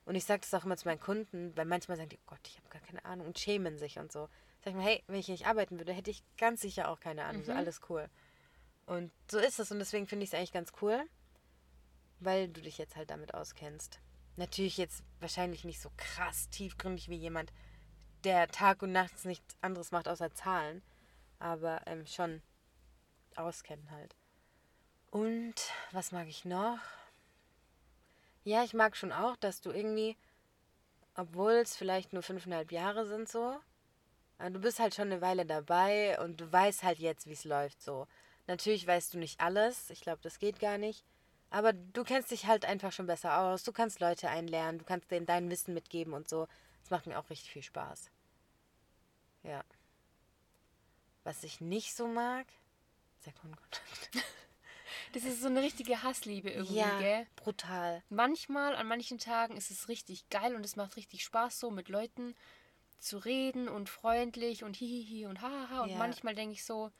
[SPEAKER 1] Und ich sage das auch immer zu meinen Kunden, weil manchmal sagen die, oh Gott, ich habe gar keine Ahnung und schämen sich und so. Sag ich mal, hey, wenn ich nicht arbeiten würde, hätte ich ganz sicher auch keine Ahnung. Mhm. So alles cool. Und so ist es und deswegen finde ich es eigentlich ganz cool weil du dich jetzt halt damit auskennst. Natürlich jetzt wahrscheinlich nicht so krass tiefgründig wie jemand, der Tag und Nachts nichts anderes macht außer Zahlen, aber ähm, schon auskennen halt. Und was mag ich noch? Ja, ich mag schon auch, dass du irgendwie, obwohl es vielleicht nur fünfeinhalb Jahre sind so, du bist halt schon eine Weile dabei und du weißt halt jetzt, wie es läuft so. Natürlich weißt du nicht alles, ich glaube, das geht gar nicht. Aber du kennst dich halt einfach schon besser aus. Du kannst Leute einlernen, du kannst denen dein Wissen mitgeben und so. Das macht mir auch richtig viel Spaß. Ja. Was ich nicht so mag, ist der Kundenkontakt.
[SPEAKER 2] Das ist so eine richtige Hassliebe irgendwie,
[SPEAKER 1] ja,
[SPEAKER 2] gell?
[SPEAKER 1] brutal.
[SPEAKER 2] Manchmal, an manchen Tagen ist es richtig geil und es macht richtig Spaß, so mit Leuten zu reden und freundlich und hihihi und hahaha. Und
[SPEAKER 1] Ja.
[SPEAKER 2] manchmal denke ich so,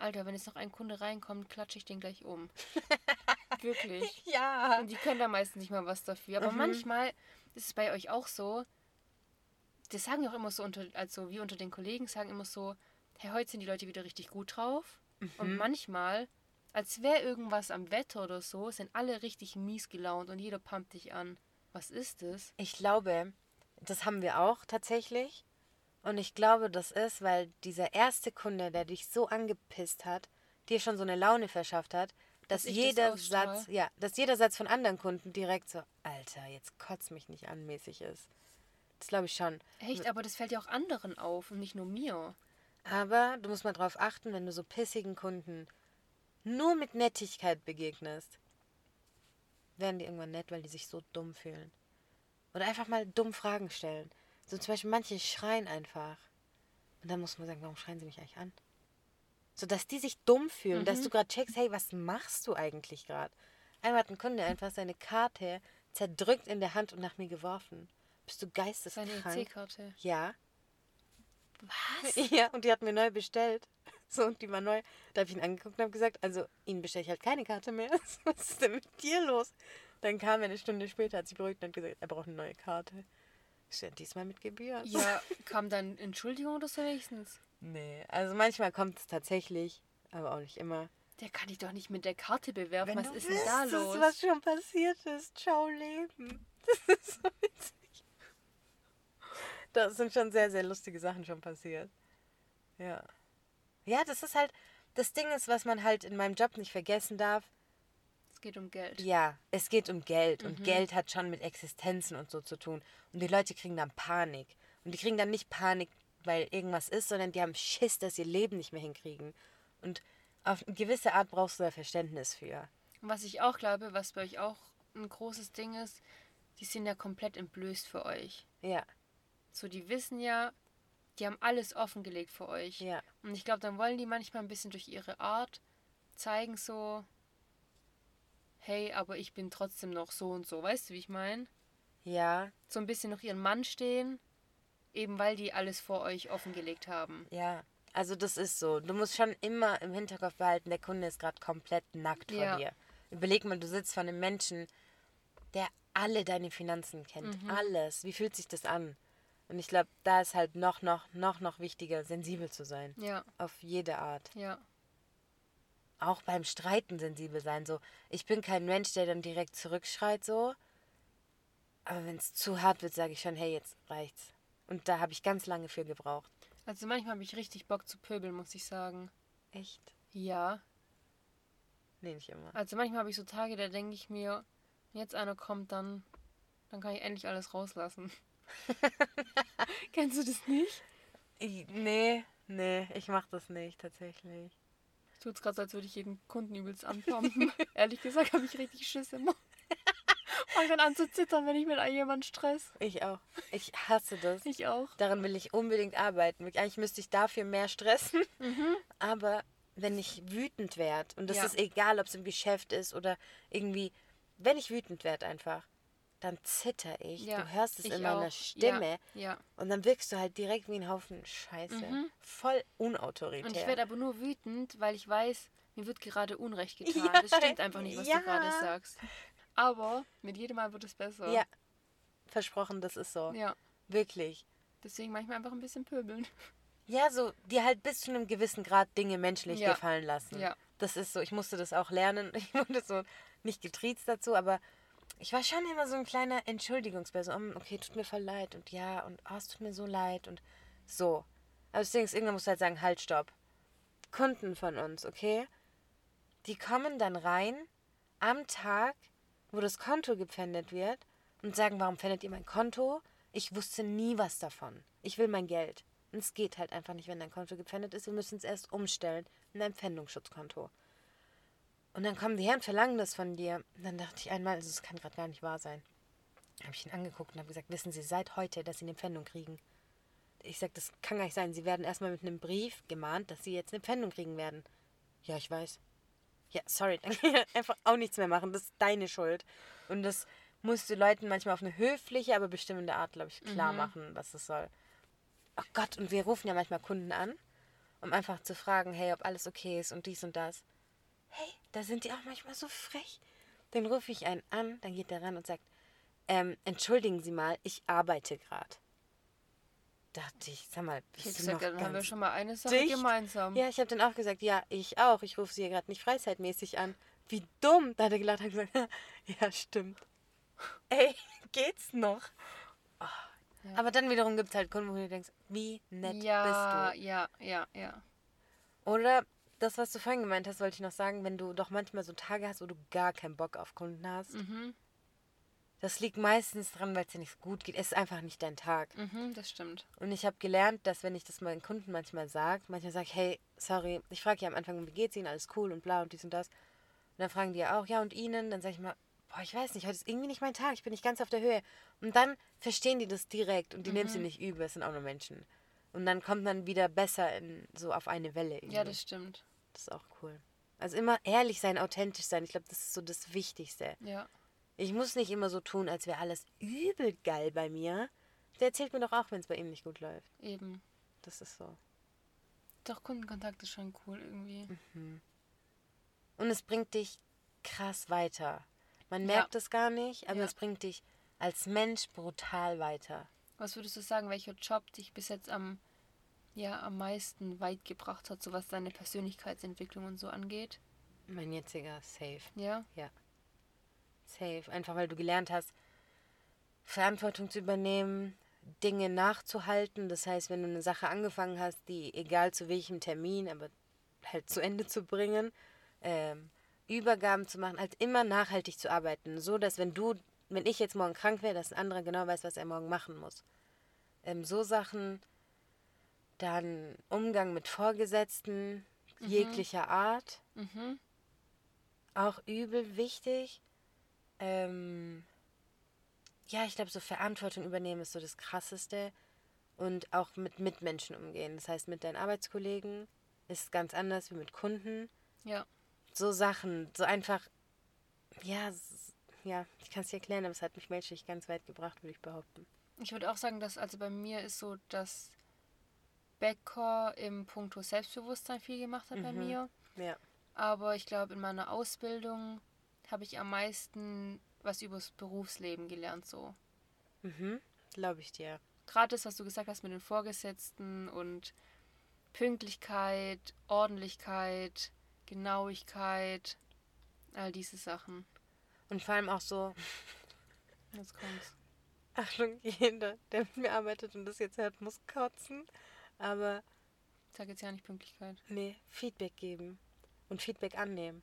[SPEAKER 2] Alter, wenn jetzt noch ein Kunde reinkommt, klatsche ich den gleich um. Wirklich.
[SPEAKER 1] Ja.
[SPEAKER 2] Und die können da meistens nicht mal was dafür. Aber
[SPEAKER 1] Mhm.
[SPEAKER 2] manchmal ist es bei euch auch so, das sagen ja auch immer so, unter, also wir unter den Kollegen sagen immer so, hey, heute sind die Leute wieder richtig gut drauf.
[SPEAKER 1] Mhm.
[SPEAKER 2] Und manchmal, als wäre irgendwas am Wetter oder so, sind alle richtig mies gelaunt und jeder pumpt dich an. Was ist das?
[SPEAKER 1] Ich glaube, das haben wir auch tatsächlich. Und ich glaube, das ist, weil dieser erste Kunde, der dich so angepisst hat, dir schon so eine Laune verschafft hat, dass,
[SPEAKER 2] Dass das
[SPEAKER 1] jeder
[SPEAKER 2] ausstrahl.
[SPEAKER 1] Satz, ja, dass jeder Satz von anderen Kunden direkt so, Alter, jetzt kotz mich nicht an, mäßig ist. Das glaube ich schon.
[SPEAKER 2] Echt, aber das fällt ja auch anderen auf und nicht nur mir.
[SPEAKER 1] Aber du musst mal drauf achten, wenn du so pissigen Kunden nur mit Nettigkeit begegnest, werden die irgendwann nett, weil die sich so dumm fühlen. Oder einfach mal dumm Fragen stellen. So zum Beispiel manche schreien einfach. Und dann muss man sagen, warum schreien sie mich eigentlich an? So dass die sich dumm fühlen, dass du gerade checkst, hey, was machst du eigentlich gerade? Einmal hat ein Kunde einfach seine Karte zerdrückt in der Hand und nach mir geworfen. Bist du
[SPEAKER 2] Seine
[SPEAKER 1] geisteskrank?
[SPEAKER 2] EC-Karte.
[SPEAKER 1] Ja.
[SPEAKER 2] Was?
[SPEAKER 1] Ja, und die hat mir neu bestellt. So, und die war neu. Da habe ich ihn angeguckt und habe gesagt, also Ihnen bestelle ich halt keine Karte mehr. Was ist denn mit dir los? Dann kam er eine Stunde später, hat sich beruhigt und hat gesagt, er braucht eine neue Karte. Ich so, ja, diesmal mit Gebühr.
[SPEAKER 2] Ja, kam dann Entschuldigung oder so wenigstens?
[SPEAKER 1] Nee, also manchmal kommt es tatsächlich, aber auch nicht immer.
[SPEAKER 2] Der kann dich doch nicht mit der Karte bewerfen.
[SPEAKER 1] Wenn
[SPEAKER 2] Was ist denn da los?
[SPEAKER 1] was schon passiert ist. Ciao, Leben. Das ist so witzig. Da sind schon sehr, sehr lustige Sachen schon passiert. Ja. Ja, das ist halt, das Ding ist, was man halt in meinem Job nicht vergessen darf.
[SPEAKER 2] Es geht um Geld.
[SPEAKER 1] Ja, es geht um Geld und Geld hat schon mit Existenzen und so zu tun. Und die Leute kriegen dann Panik. Und die kriegen dann nicht Panik, weil irgendwas ist, sondern die haben Schiss, dass sie ihr Leben nicht mehr hinkriegen. Und auf eine gewisse Art brauchst du da Verständnis für.
[SPEAKER 2] Und was ich auch glaube, was bei euch auch ein großes Ding ist, die sind ja komplett entblößt für euch.
[SPEAKER 1] Ja,
[SPEAKER 2] So, die wissen ja, die haben alles offengelegt für euch.
[SPEAKER 1] ja.
[SPEAKER 2] Und ich glaube, dann wollen die manchmal ein bisschen durch ihre Art zeigen so, hey, aber ich bin trotzdem noch so und so. Weißt du, wie ich meine?
[SPEAKER 1] Ja,
[SPEAKER 2] So ein bisschen noch ihren Mann stehen, eben weil die alles vor euch offengelegt haben.
[SPEAKER 1] ja. Also das ist so. Du musst schon immer im Hinterkopf behalten, der Kunde ist gerade komplett nackt vor
[SPEAKER 2] Ja.
[SPEAKER 1] dir. Überleg mal, du sitzt vor einem Menschen, der alle deine Finanzen kennt.
[SPEAKER 2] Mhm.
[SPEAKER 1] Alles. Wie fühlt sich das an? Und ich glaube, da ist halt noch, noch, noch, noch wichtiger, sensibel zu sein.
[SPEAKER 2] Ja,
[SPEAKER 1] Auf jede Art.
[SPEAKER 2] ja.
[SPEAKER 1] Auch beim Streiten sensibel sein. So, ich bin kein Mensch, der dann direkt zurückschreit so. Aber wenn es zu hart wird, sage ich schon, hey, jetzt reicht's. Und da habe ich ganz lange für gebraucht.
[SPEAKER 2] Also manchmal habe ich richtig Bock zu pöbeln, muss ich sagen.
[SPEAKER 1] Echt?
[SPEAKER 2] Ja.
[SPEAKER 1] Nee, nicht immer.
[SPEAKER 2] Also manchmal habe ich so Tage, da denke ich mir, wenn jetzt einer kommt, dann, dann kann ich endlich alles rauslassen. Kennst du das nicht?
[SPEAKER 1] Ich, nee, nee, ich mach das nicht tatsächlich.
[SPEAKER 2] Tut's gerade so, als würde ich jeden Kunden übelst anpumpen. Ehrlich gesagt habe ich richtig Schiss immer. Fang dann an zu zittern, wenn ich mit jemandem stress.
[SPEAKER 1] Ich auch. Ich hasse das.
[SPEAKER 2] Ich auch.
[SPEAKER 1] Daran will ich unbedingt arbeiten. Eigentlich müsste ich dafür mehr stressen. Aber wenn ich wütend werde, und das
[SPEAKER 2] Ja.
[SPEAKER 1] ist egal, ob es im Geschäft ist oder irgendwie, wenn ich wütend werde einfach, dann zitter ich.
[SPEAKER 2] Ja,
[SPEAKER 1] du hörst es in meiner
[SPEAKER 2] auch.
[SPEAKER 1] Stimme.
[SPEAKER 2] Ja, ja.
[SPEAKER 1] Und dann wirkst du halt direkt wie ein Haufen Scheiße. Voll unautoritär.
[SPEAKER 2] Und ich werde aber nur wütend, weil ich weiß, mir wird gerade Unrecht getan. Das stimmt einfach nicht, was du gerade sagst. Aber mit jedem Mal wird es besser.
[SPEAKER 1] ja, versprochen, das ist so.
[SPEAKER 2] Ja.
[SPEAKER 1] Wirklich.
[SPEAKER 2] Deswegen manchmal einfach ein bisschen pöbeln.
[SPEAKER 1] Ja, so, dir halt bis zu einem gewissen Grad Dinge menschlich gefallen lassen.
[SPEAKER 2] Ja.
[SPEAKER 1] Das ist so, ich musste das auch lernen. Ich wurde so nicht getriezt dazu, aber ich war schon immer so ein kleiner Entschuldigungsbär. So, "Mm, okay, tut mir voll leid und ja und oh, es tut mir so leid und so. Aber das Ding ist, irgendwann musst du halt sagen, halt, stopp. Kunden von uns, okay? Die kommen dann rein am Tag, wo das Konto gepfändet wird und sagen, warum pfändet ihr mein Konto? Ich wusste nie was davon. Ich will mein Geld. Und es geht halt einfach nicht, wenn dein Konto gepfändet ist. Wir müssen es erst umstellen in ein Pfändungsschutzkonto. Und dann kommen die her und verlangen das von dir. Und dann dachte ich einmal, also es kann gerade gar nicht wahr sein. Habe ich ihn angeguckt und habe gesagt, wissen Sie seit heute, dass Sie eine Pfändung kriegen? Ich sage, das kann gar nicht sein. Sie werden erstmal mit einem Brief gemahnt, dass Sie jetzt eine Pfändung kriegen werden. Ja, ich weiß. Ja, sorry, dann kann ich einfach auch nichts mehr machen. Das ist deine Schuld. Und das musst du Leuten manchmal auf eine höfliche, aber bestimmende Art, glaube ich, klar machen, was es soll. Oh Gott, und wir rufen ja manchmal Kunden an, um einfach zu fragen, hey, ob alles okay ist und dies und das. Hey, da sind die auch manchmal so frech. Dann rufe ich einen an, dann geht der ran und sagt, ähm, entschuldigen Sie mal, ich arbeite gerade. Dachte ich, sag mal,
[SPEAKER 2] Ich
[SPEAKER 1] bist
[SPEAKER 2] hätte
[SPEAKER 1] du noch
[SPEAKER 2] gesagt, dann haben wir schon mal eine Sache
[SPEAKER 1] dicht?
[SPEAKER 2] gemeinsam.
[SPEAKER 1] Ja, ich habe dann auch gesagt, ja, ich auch. Ich rufe sie hier gerade nicht freizeitmäßig an. Wie dumm. Da hat er gelacht und gesagt, ja, stimmt. Ey, geht's noch? Oh.
[SPEAKER 2] Ja.
[SPEAKER 1] Aber dann wiederum gibt es halt Kunden, wo du denkst, wie nett
[SPEAKER 2] ja,
[SPEAKER 1] bist
[SPEAKER 2] ja, ja, ja.
[SPEAKER 1] du. Oder das, was du vorhin gemeint hast, wollte ich noch sagen, wenn du doch manchmal so Tage hast, wo du gar keinen Bock auf Kunden hast.
[SPEAKER 2] Mhm,
[SPEAKER 1] Das liegt meistens dran, weil es dir nicht gut geht. Es ist einfach nicht dein Tag.
[SPEAKER 2] mhm, das stimmt.
[SPEAKER 1] Und ich habe gelernt, dass wenn ich das meinen Kunden manchmal sage, manchmal sage ich, hey, sorry, ich frage ja am Anfang, wie geht's Ihnen, alles cool und bla und dies und das. Und dann fragen die ja auch, ja und Ihnen? Dann sage ich mal, boah, ich weiß nicht, heute ist irgendwie nicht mein Tag, ich bin nicht ganz auf der Höhe. Und dann verstehen die das direkt und die nehmen sie nicht übel, es sind auch nur Menschen. Und dann kommt man wieder besser in, so auf eine Welle irgendwie.
[SPEAKER 2] Ja, das stimmt.
[SPEAKER 1] Das ist auch cool. Also immer ehrlich sein, authentisch sein, ich glaube, das ist so das Wichtigste.
[SPEAKER 2] Ja.
[SPEAKER 1] Ich muss nicht immer so tun, als wäre alles übel geil bei mir. Der erzählt mir doch auch, wenn es bei ihm nicht gut läuft.
[SPEAKER 2] Eben.
[SPEAKER 1] Das ist so.
[SPEAKER 2] Doch, Kundenkontakt ist schon cool irgendwie.
[SPEAKER 1] Und es bringt dich krass weiter. Man
[SPEAKER 2] Ja.
[SPEAKER 1] merkt es gar nicht, aber
[SPEAKER 2] Ja.
[SPEAKER 1] es bringt dich als Mensch brutal weiter.
[SPEAKER 2] Was würdest du sagen, welcher Job dich bis jetzt am, ja, am meisten weit gebracht hat, so was deine Persönlichkeitsentwicklung und so angeht?
[SPEAKER 1] Mein jetziger Safe.
[SPEAKER 2] Ja?
[SPEAKER 1] Safe. Einfach weil du gelernt hast, Verantwortung zu übernehmen, Dinge nachzuhalten. Das heißt, wenn du eine Sache angefangen hast, die egal zu welchem Termin, aber halt zu Ende zu bringen, ähm, Übergaben zu machen, halt immer nachhaltig zu arbeiten. So, dass wenn du, wenn ich jetzt morgen krank wäre, dass ein anderer genau weiß, was er morgen machen muss. Ähm, so Sachen, dann Umgang mit Vorgesetzten jeglicher Art
[SPEAKER 2] Mhm.
[SPEAKER 1] auch übel wichtig. Ähm, ja, ich glaube, so Verantwortung übernehmen ist so das Krasseste. Und auch mit Mitmenschen umgehen. Das heißt, mit deinen Arbeitskollegen ist ganz anders wie mit Kunden.
[SPEAKER 2] Ja.
[SPEAKER 1] So Sachen, so einfach, ja, ja, ich kann es dir erklären, aber es hat mich menschlich ganz weit gebracht, würde ich behaupten.
[SPEAKER 2] Ich würde auch sagen, dass also bei mir ist so, dass Becker im Punkto Selbstbewusstsein viel gemacht hat bei
[SPEAKER 1] Mhm.
[SPEAKER 2] mir.
[SPEAKER 1] Ja.
[SPEAKER 2] Aber ich glaube, in meiner Ausbildung habe ich am meisten was übers Berufsleben gelernt. So.
[SPEAKER 1] Mhm, glaube ich dir.
[SPEAKER 2] Gerade das, was du gesagt hast mit den Vorgesetzten und Pünktlichkeit, Ordentlichkeit, Genauigkeit, all diese Sachen.
[SPEAKER 1] Und vor allem auch so,
[SPEAKER 2] Jetzt kommt's.
[SPEAKER 1] Achtung, jeder, der mit mir arbeitet und das jetzt hört, muss kotzen. Aber
[SPEAKER 2] Ich sage jetzt ja nicht Pünktlichkeit.
[SPEAKER 1] Nee, Feedback geben und Feedback annehmen.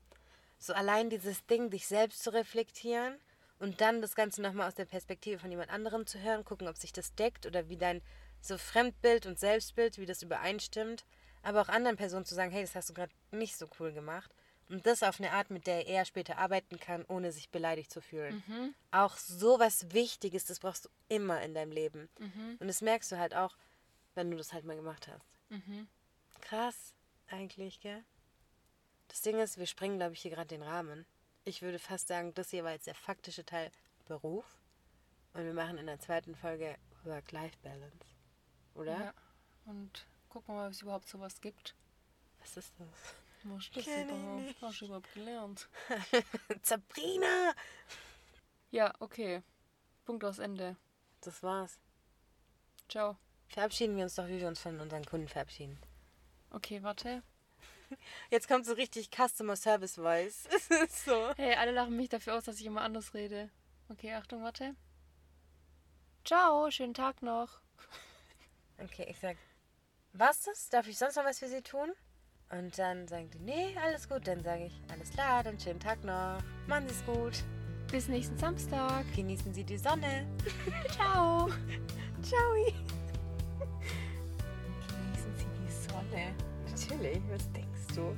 [SPEAKER 1] So allein dieses Ding, dich selbst zu reflektieren und dann das Ganze nochmal aus der Perspektive von jemand anderem zu hören, gucken, ob sich das deckt oder wie dein so Fremdbild und Selbstbild, wie das übereinstimmt. Aber auch anderen Personen zu sagen, hey, das hast du gerade nicht so cool gemacht. Und das auf eine Art, mit der er später arbeiten kann, ohne sich beleidigt zu fühlen.
[SPEAKER 2] Mhm.
[SPEAKER 1] Auch so was Wichtiges, das brauchst du immer in deinem Leben.
[SPEAKER 2] Mhm.
[SPEAKER 1] Und das merkst du halt auch, wenn du das halt mal gemacht hast.
[SPEAKER 2] Mhm.
[SPEAKER 1] Krass, eigentlich, gell? Das Ding ist, wir springen, glaube ich, hier gerade den Rahmen. Ich würde fast sagen, das hier war jetzt der faktische Teil Beruf. Und wir machen in der zweiten Folge Work-Life-Balance. Oder?
[SPEAKER 2] Ja. Und gucken wir mal, ob es überhaupt sowas gibt.
[SPEAKER 1] Was ist das?
[SPEAKER 2] Was ist das überhaupt? Hast du überhaupt gelernt?
[SPEAKER 1] Sabrina!
[SPEAKER 2] Ja, okay. Punkt aus Ende.
[SPEAKER 1] Das war's.
[SPEAKER 2] Ciao.
[SPEAKER 1] Verabschieden wir uns doch, wie wir uns von unseren Kunden verabschieden.
[SPEAKER 2] Okay, warte.
[SPEAKER 1] Jetzt kommt so richtig Customer Service Voice. So.
[SPEAKER 2] Hey, alle lachen mich dafür aus, dass ich immer anders rede. Okay, Achtung, warte. Ciao, schönen Tag noch.
[SPEAKER 1] Okay, ich sag, was das? Darf ich sonst noch was für Sie tun? Und dann sagen die, nee, alles gut. Dann sage ich, alles klar, dann schönen Tag noch. Machen Sie es gut.
[SPEAKER 2] Bis nächsten Samstag.
[SPEAKER 1] Genießen Sie die Sonne.
[SPEAKER 2] Ciao.
[SPEAKER 1] Ciao. Genießen Sie die Sonne. Natürlich, was denkst du?